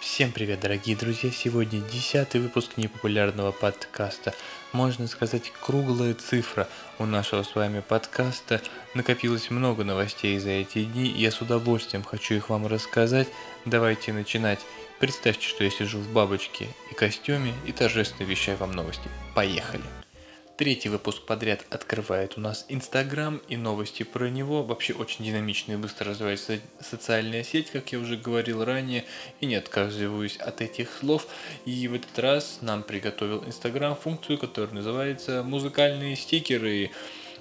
Всем привет, дорогие друзья! Сегодня десятый выпуск непопулярного подкаста. Можно сказать, круглая цифра у нашего с вами подкаста. Накопилось много новостей за эти дни, я с удовольствием хочу их вам рассказать. Давайте начинать. Представьте, что я сижу в бабочке и костюме и торжественно вещаю вам новости. Поехали! Третий выпуск подряд открывает у нас Инстаграм и новости про него. Вообще очень динамичная и быстро развивается социальная сеть, как я уже говорил ранее, и не отказываюсь от этих слов. И в этот раз нам приготовил Инстаграм функцию, которая называется «Музыкальные стикеры».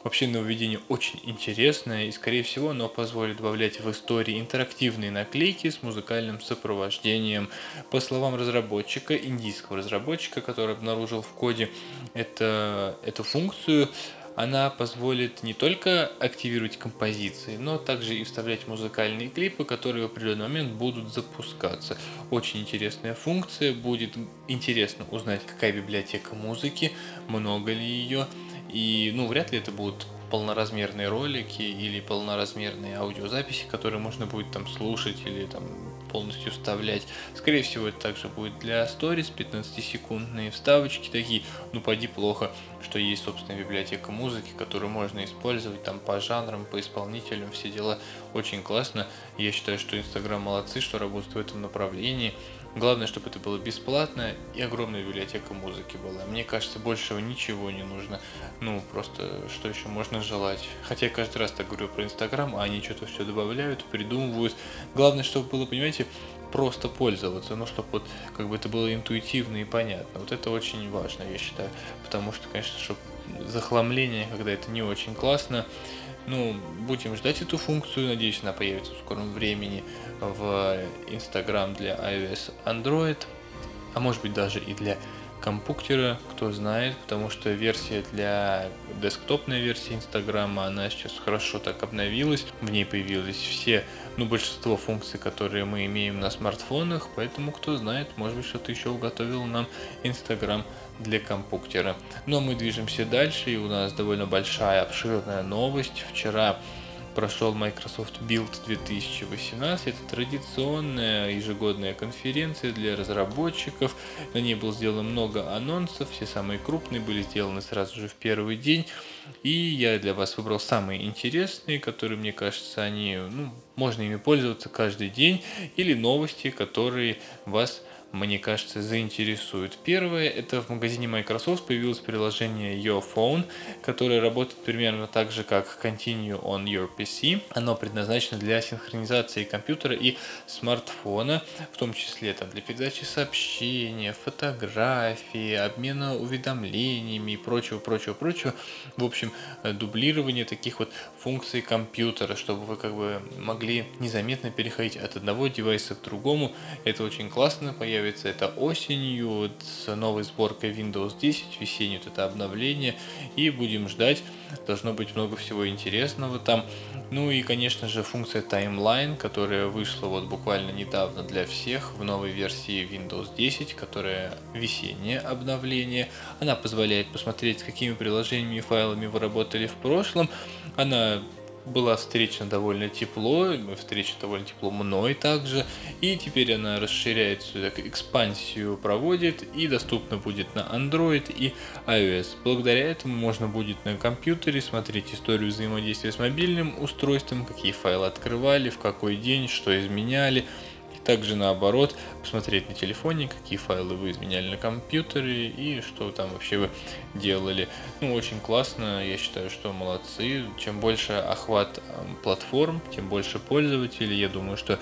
Вообще нововведение очень интересное и, скорее всего, оно позволит добавлять в истории интерактивные наклейки с музыкальным сопровождением. По словам разработчика, индийского разработчика, который обнаружил в коде это, эту функцию, она позволит не только активировать композиции, но также и вставлять музыкальные клипы, которые в определенный момент будут запускаться. Очень интересная функция, будет интересно узнать, какая библиотека музыки, много ли ее, и, ну, вряд ли это будут полноразмерные ролики или полноразмерные аудиозаписи, которые можно будет там слушать или там полностью вставлять. Скорее всего, это также будет для сторис, 15-секундные вставочки такие. Ну, поди плохо, что есть собственная библиотека музыки, которую можно использовать там по жанрам, по исполнителям, все дела. Очень классно. Я считаю, что Инстаграм молодцы, что работают в этом направлении. Главное, чтобы это было бесплатно и огромная библиотека музыки была. Мне кажется, большего ничего не нужно. Ну, просто что еще можно желать. Хотя я каждый раз так говорю про Инстаграм, а они что-то все добавляют, придумывают. Главное, чтобы было, понимаете, просто пользоваться, ну, чтобы вот как бы это было интуитивно и понятно. Вот это очень важно, я считаю. Потому что, конечно, чтобы захламление, когда это не очень классно, ну, будем ждать эту функцию, надеюсь, она появится в скором времени в Instagram для iOS Android, а может быть даже и для компьютера, кто знает, потому что версия для десктопной версии Инстаграма, она сейчас хорошо так обновилась, в ней появились все, ну, большинство функций, которые мы имеем на смартфонах, поэтому, кто знает, может быть, что-то еще уготовил нам Инстаграм для компьютера. Но мы движемся дальше, и у нас довольно большая, обширная новость. Вчера прошел Microsoft Build 2018. Это традиционная ежегодная конференция для разработчиков. На ней было сделано много анонсов, все самые крупные были сделаны сразу же в первый день. И я для вас выбрал самые интересные, которые, мне кажется, они, ну, можно ими пользоваться каждый день, или новости, которые вас мне кажется, заинтересует. Первое, это в магазине Microsoft появилось приложение Your Phone, которое работает примерно так же, как Continue on Your PC. Оно предназначено для синхронизации компьютера и смартфона, в том числе там, для передачи сообщения, фотографии, обмена уведомлениями и прочего, прочего, прочего. В общем, дублирование таких вот функций компьютера, чтобы вы как бы могли незаметно переходить от одного девайса к другому. Это очень классно, появится появится это осенью с новой сборкой Windows 10, весеннее вот это обновление, и будем ждать, должно быть много всего интересного там. Ну и, конечно же, функция Timeline, которая вышла вот буквально недавно для всех в новой версии Windows 10, которая весеннее обновление. Она позволяет посмотреть, с какими приложениями и файлами вы работали в прошлом. Она была встречена довольно тепло, встречена довольно тепло мной также, и теперь она расширяется, так, экспансию проводит и доступна будет на Android и iOS. Благодаря этому можно будет на компьютере смотреть историю взаимодействия с мобильным устройством, какие файлы открывали, в какой день, что изменяли, также наоборот, посмотреть на телефоне, какие файлы вы изменяли на компьютере и что там вообще вы делали. Ну, очень классно, я считаю, что молодцы. Чем больше охват платформ, тем больше пользователей. Я думаю, что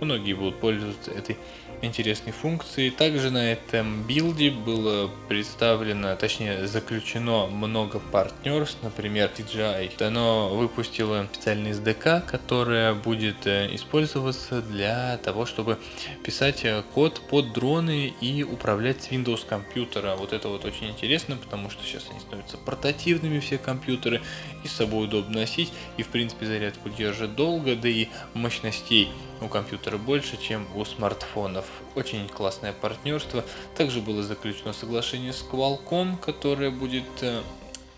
многие будут пользоваться этой интересной функции. Также на этом билде было представлено, точнее заключено много партнерств, например DJI. Оно выпустило специальный SDK, которая будет э, использоваться для того, чтобы писать э, код под дроны и управлять с Windows компьютера. Вот это вот очень интересно, потому что сейчас они становятся портативными все компьютеры и с собой удобно носить и в принципе зарядку держит долго, да и мощностей у компьютера больше, чем у смартфонов. Очень классное партнерство. Также было заключено соглашение с Qualcomm, которое будет э,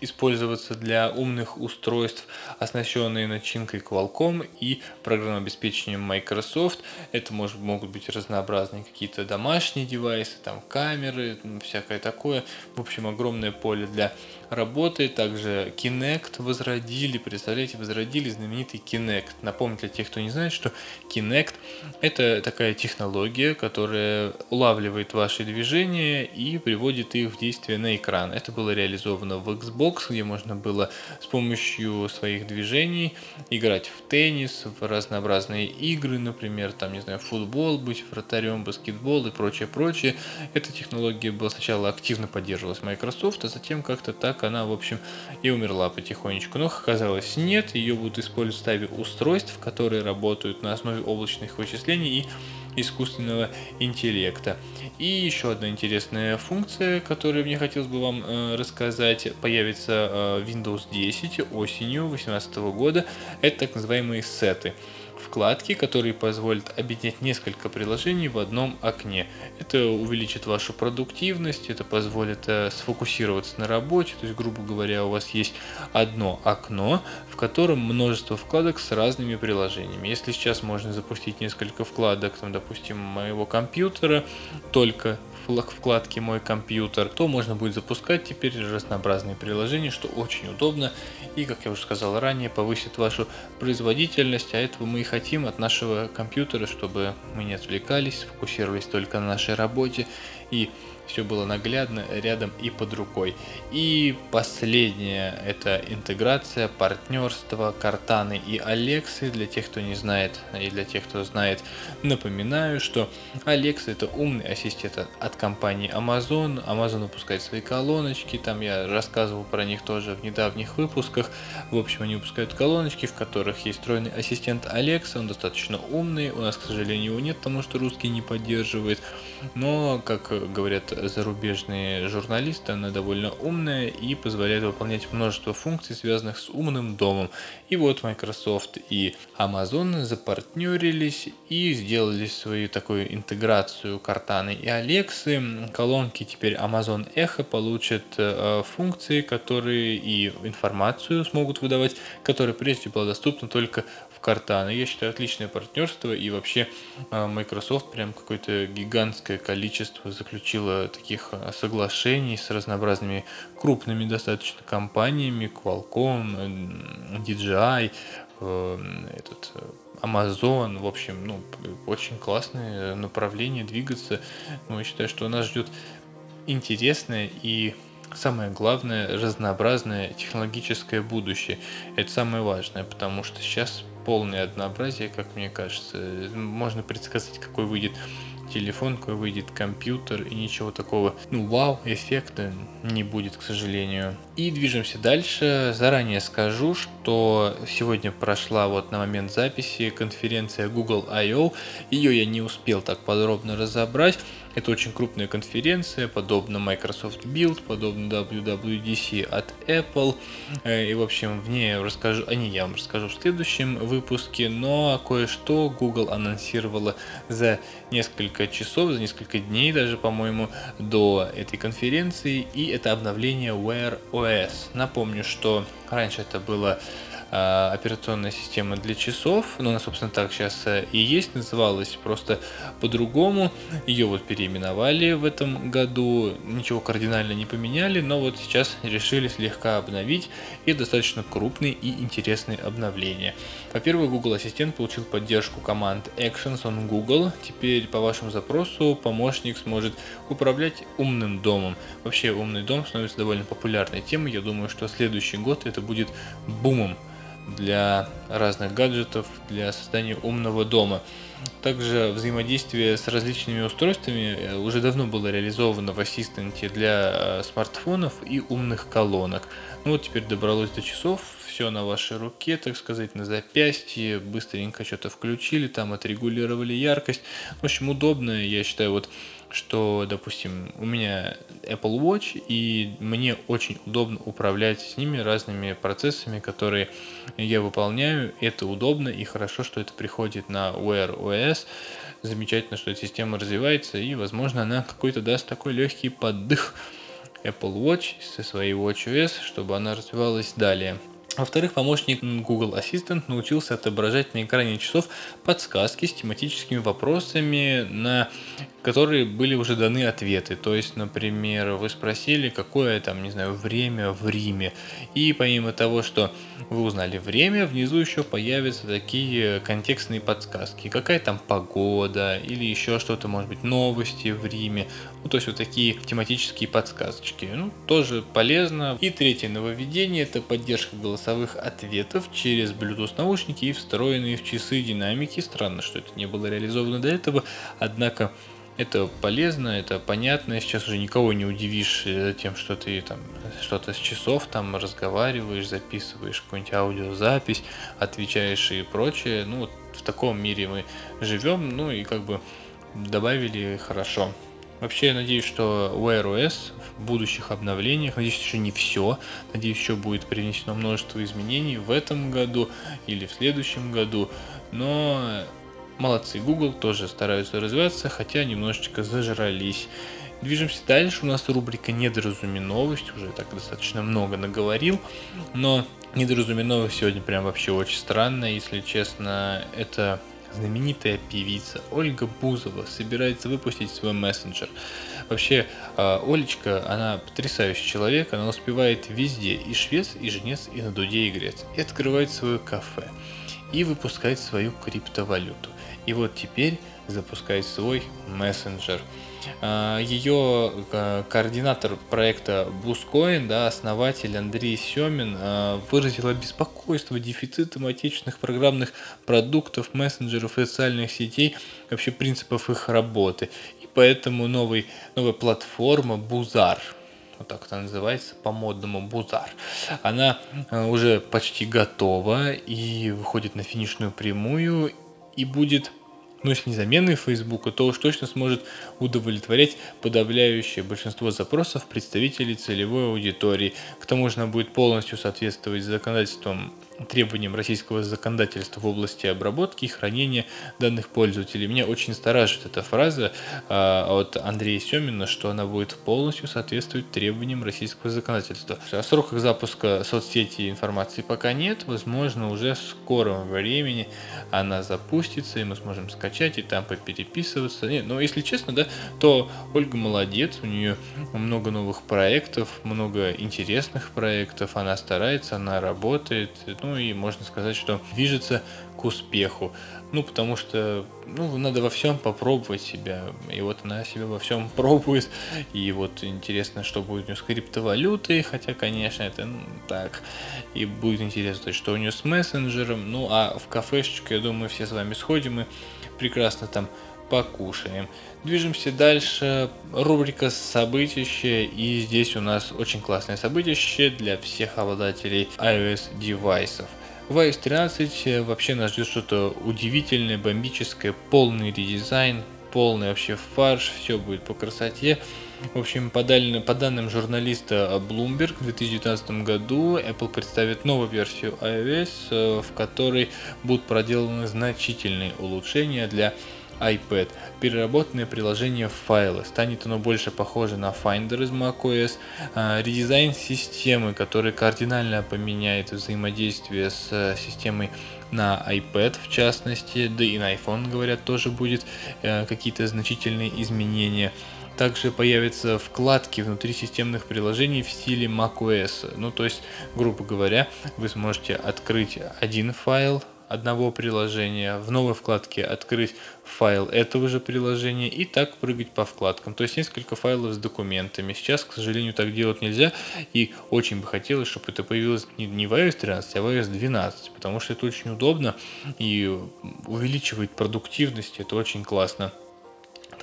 использоваться для умных устройств, оснащенные начинкой Qualcomm и программным обеспечением Microsoft. Это может, могут быть разнообразные какие-то домашние девайсы, там камеры, всякое такое. В общем, огромное поле для работы. Также Kinect возродили, представляете, возродили знаменитый Kinect. Напомню для тех, кто не знает, что Kinect это такая технология, которая улавливает ваши движения и приводит их в действие на экран. Это было реализовано в Xbox, где можно было с помощью своих движений играть в теннис, в разнообразные игры, например, там, не знаю, футбол, быть вратарем, баскетбол и прочее, прочее. Эта технология была сначала активно поддерживалась Microsoft, а затем как-то так она, в общем, и умерла потихонечку. Но оказалось нет, ее будут использовать в ставе устройств, которые работают на основе облачных вычислений и искусственного интеллекта. И еще одна интересная функция, которую мне хотелось бы вам э, рассказать, появится э, Windows 10 осенью 2018 года. Это так называемые сеты вкладки, которые позволят объединять несколько приложений в одном окне. Это увеличит вашу продуктивность, это позволит э, сфокусироваться на работе, то есть, грубо говоря, у вас есть одно окно, в котором множество вкладок с разными приложениями. Если сейчас можно запустить несколько вкладок, там, допустим, моего компьютера, только вкладке «Мой компьютер», то можно будет запускать теперь разнообразные приложения, что очень удобно и, как я уже сказал ранее, повысит вашу производительность, а этого мы и хотим от нашего компьютера, чтобы мы не отвлекались, фокусировались только на нашей работе и все было наглядно рядом и под рукой. И последнее это интеграция, партнерство, картаны и Алексы. Для тех, кто не знает и для тех, кто знает, напоминаю, что Alexa это умный ассистент от компании Amazon. Amazon выпускает свои колоночки, там я рассказывал про них тоже в недавних выпусках. В общем, они выпускают колоночки, в которых есть встроенный ассистент Alexa, он достаточно умный. У нас, к сожалению, его нет, потому что русский не поддерживает. Но, как говорят зарубежные журналисты, она довольно умная и позволяет выполнять множество функций, связанных с умным домом. И вот Microsoft и Amazon запартнерились и сделали свою такую интеграцию Картаны и Алексы. Колонки теперь Amazon Echo получат э, функции, которые и информацию смогут выдавать, которая прежде была доступна только Картана. Я считаю, отличное партнерство, и вообще а, Microsoft прям какое-то гигантское количество заключила таких а, соглашений с разнообразными крупными достаточно компаниями, Qualcomm, DJI, э, этот э, Amazon, в общем, ну, очень классное направление двигаться. Ну, я считаю, что нас ждет интересное и самое главное, разнообразное технологическое будущее. Это самое важное, потому что сейчас полное однообразие, как мне кажется. Можно предсказать, какой выйдет телефон, какой выйдет компьютер и ничего такого, ну, вау, эффекта не будет, к сожалению. И движемся дальше. Заранее скажу, что сегодня прошла вот на момент записи конференция Google I.O. Ее я не успел так подробно разобрать. Это очень крупная конференция, подобно Microsoft Build, подобно WWDC от Apple. Э, и, в общем, в ней расскажу, о ней я вам расскажу в следующем выпуске, но кое-что Google анонсировала за несколько часов, за несколько дней даже, по-моему, до этой конференции, и это обновление Wear OS. Напомню, что раньше это было а, операционная система для часов, но она, собственно, так сейчас э, и есть, называлась просто по-другому. Ее вот переименовали в этом году, ничего кардинально не поменяли, но вот сейчас решили слегка обновить и достаточно крупные и интересные обновления. Во-первых, Google Ассистент получил поддержку команд Actions on Google. Теперь по вашему запросу помощник сможет управлять умным домом. Вообще умный дом становится довольно популярной темой. Я думаю, что следующий год это будет бумом для разных гаджетов, для создания умного дома. Также взаимодействие с различными устройствами э, уже давно было реализовано в ассистенте для э, смартфонов и умных колонок. Ну вот теперь добралось до часов, все на вашей руке, так сказать, на запястье, быстренько что-то включили, там отрегулировали яркость. В общем, удобно, я считаю, вот что, допустим, у меня Apple Watch, и мне очень удобно управлять с ними разными процессами, которые я выполняю. Это удобно и хорошо, что это приходит на Wear OS. Замечательно, что эта система развивается, и, возможно, она какой-то даст такой легкий поддых Apple Watch со своей WatchOS, чтобы она развивалась далее. Во-вторых, помощник Google Assistant научился отображать на экране часов подсказки с тематическими вопросами, на которые были уже даны ответы. То есть, например, вы спросили, какое там, не знаю, время в Риме. И помимо того, что вы узнали время, внизу еще появятся такие контекстные подсказки. Какая там погода или еще что-то, может быть, новости в Риме. Ну, то есть вот такие тематические подсказочки. Ну, тоже полезно. И третье нововведение – это поддержка голосовых ответов через Bluetooth наушники и встроенные в часы динамики. Странно, что это не было реализовано до этого, однако это полезно, это понятно. Сейчас уже никого не удивишь э, тем, что ты там что-то с часов там разговариваешь, записываешь какую-нибудь аудиозапись, отвечаешь и прочее. Ну, вот в таком мире мы живем, ну и как бы добавили хорошо. Вообще, я надеюсь, что Wear OS в будущих обновлениях, надеюсь, еще не все, надеюсь, еще будет принесено множество изменений в этом году или в следующем году, но Молодцы, Google тоже стараются развиваться, хотя немножечко зажрались. Движемся дальше. У нас рубрика «Недоразуми новость». Уже так достаточно много наговорил. Но «Недоразуми новость» сегодня прям вообще очень странно. Если честно, это знаменитая певица Ольга Бузова собирается выпустить свой мессенджер. Вообще, а, Олечка, она потрясающий человек, она успевает везде, и швец, и женец, и на дуде играть. И открывает свое кафе, и выпускает свою криптовалюту. И вот теперь запускает свой мессенджер. А, Ее а, координатор проекта Бускоин, да, основатель Андрей Семин, а, выразил обеспокойство дефицитом отечественных программных продуктов, мессенджеров социальных сетей, вообще принципов их работы. И поэтому новый, новая платформа Бузар, вот так это называется, по-модному Бузар. Она уже почти готова и выходит на финишную прямую и будет ну, если не заменой Фейсбука, то уж точно сможет удовлетворять подавляющее большинство запросов представителей целевой аудитории. К тому же она будет полностью соответствовать законодательствам требованиям российского законодательства в области обработки и хранения данных пользователей. Меня очень настораживает эта фраза э, от Андрея Семина, что она будет полностью соответствовать требованиям российского законодательства. О сроках запуска соцсети информации пока нет, возможно уже в скором времени она запустится, и мы сможем скачать и там попереписываться. Нет, но если честно, да, то Ольга молодец, у нее много новых проектов, много интересных проектов, она старается, она работает, ну и можно сказать, что движется к успеху. Ну, потому что, ну, надо во всем попробовать себя. И вот она себя во всем пробует. И вот интересно, что будет у нее с криптовалютой. Хотя, конечно, это ну, так. И будет интересно, что у нее с мессенджером. Ну, а в кафешечку, я думаю, все с вами сходим и прекрасно там покушаем. Движемся дальше. Рубрика «Событище». И здесь у нас очень классное событище для всех обладателей iOS девайсов. В iOS 13 вообще нас ждет что-то удивительное, бомбическое, полный редизайн, полный вообще фарш, все будет по красоте. В общем, по, даль... по данным журналиста Bloomberg, в 2019 году Apple представит новую версию iOS, э, в которой будут проделаны значительные улучшения для iPad. Переработанное приложение в файлы. Станет оно больше похоже на Finder из macOS. А, редизайн системы, который кардинально поменяет взаимодействие с э, системой на iPad в частности, да и на iPhone, говорят, тоже будет э, какие-то значительные изменения. Также появятся вкладки внутри системных приложений в стиле macOS. Ну, то есть, грубо говоря, вы сможете открыть один файл, одного приложения, в новой вкладке открыть файл этого же приложения и так прыгать по вкладкам. То есть несколько файлов с документами. Сейчас, к сожалению, так делать нельзя. И очень бы хотелось, чтобы это появилось не в iOS 13, а в iOS 12. Потому что это очень удобно и увеличивает продуктивность. Это очень классно.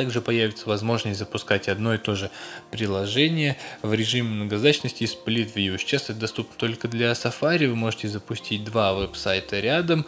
Также появится возможность запускать одно и то же приложение в режиме многозадачности Split View. Сейчас это доступно только для Safari. Вы можете запустить два веб-сайта рядом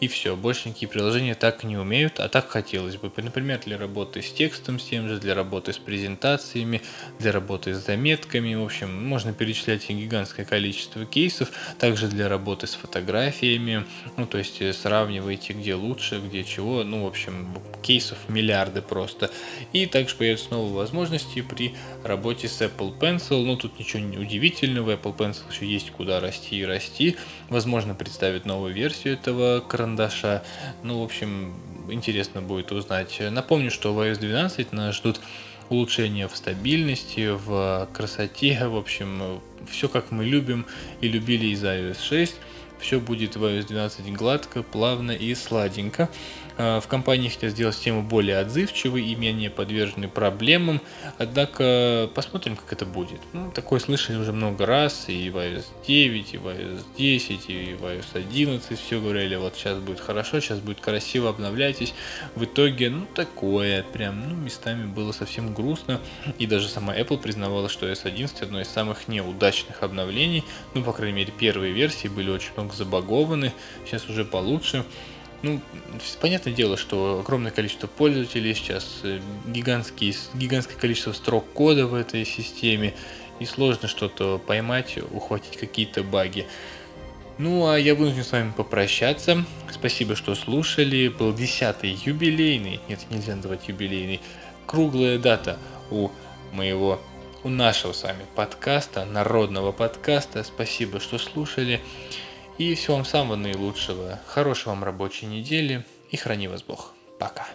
и все. Больше никакие приложения так не умеют, а так хотелось бы. Например, для работы с текстом, с тем же, для работы с презентациями, для работы с заметками. В общем, можно перечислять гигантское количество кейсов. Также для работы с фотографиями. Ну, то есть э, сравнивайте, где лучше, где чего. Ну, в общем, кейсов миллиарды просто. И также появятся новые возможности при работе с Apple Pencil. Ну, тут ничего не удивительного. Apple Pencil еще есть куда расти и расти. Возможно, представить новую версию этого карандаша. Ну, в общем, интересно будет узнать. Напомню, что в iOS 12 нас ждут улучшения в стабильности, в красоте, в общем, все как мы любим и любили из iOS 6 все будет в iOS 12 гладко, плавно и сладенько. А, в компании хотят сделать систему более отзывчивой и менее подверженной проблемам, однако посмотрим, как это будет. Ну, такое слышали уже много раз, и в iOS 9, и в iOS 10, и в iOS 11 все говорили, вот сейчас будет хорошо, сейчас будет красиво, обновляйтесь. В итоге, ну, такое, прям, ну, местами было совсем грустно, и даже сама Apple признавала, что iOS 11 одно из самых неудачных обновлений, ну, по крайней мере, первые версии были очень много забагованы, сейчас уже получше. Ну, понятное дело, что огромное количество пользователей сейчас, э, гигантский, гигантское количество строк кода в этой системе, и сложно что-то поймать, ухватить какие-то баги. Ну, а я вынужден с вами попрощаться. Спасибо, что слушали. Был десятый юбилейный, нет, нельзя называть юбилейный, круглая дата у моего, у нашего с вами подкаста, народного подкаста. Спасибо, что слушали. И всего вам самого наилучшего. Хорошей вам рабочей недели. И храни вас Бог. Пока.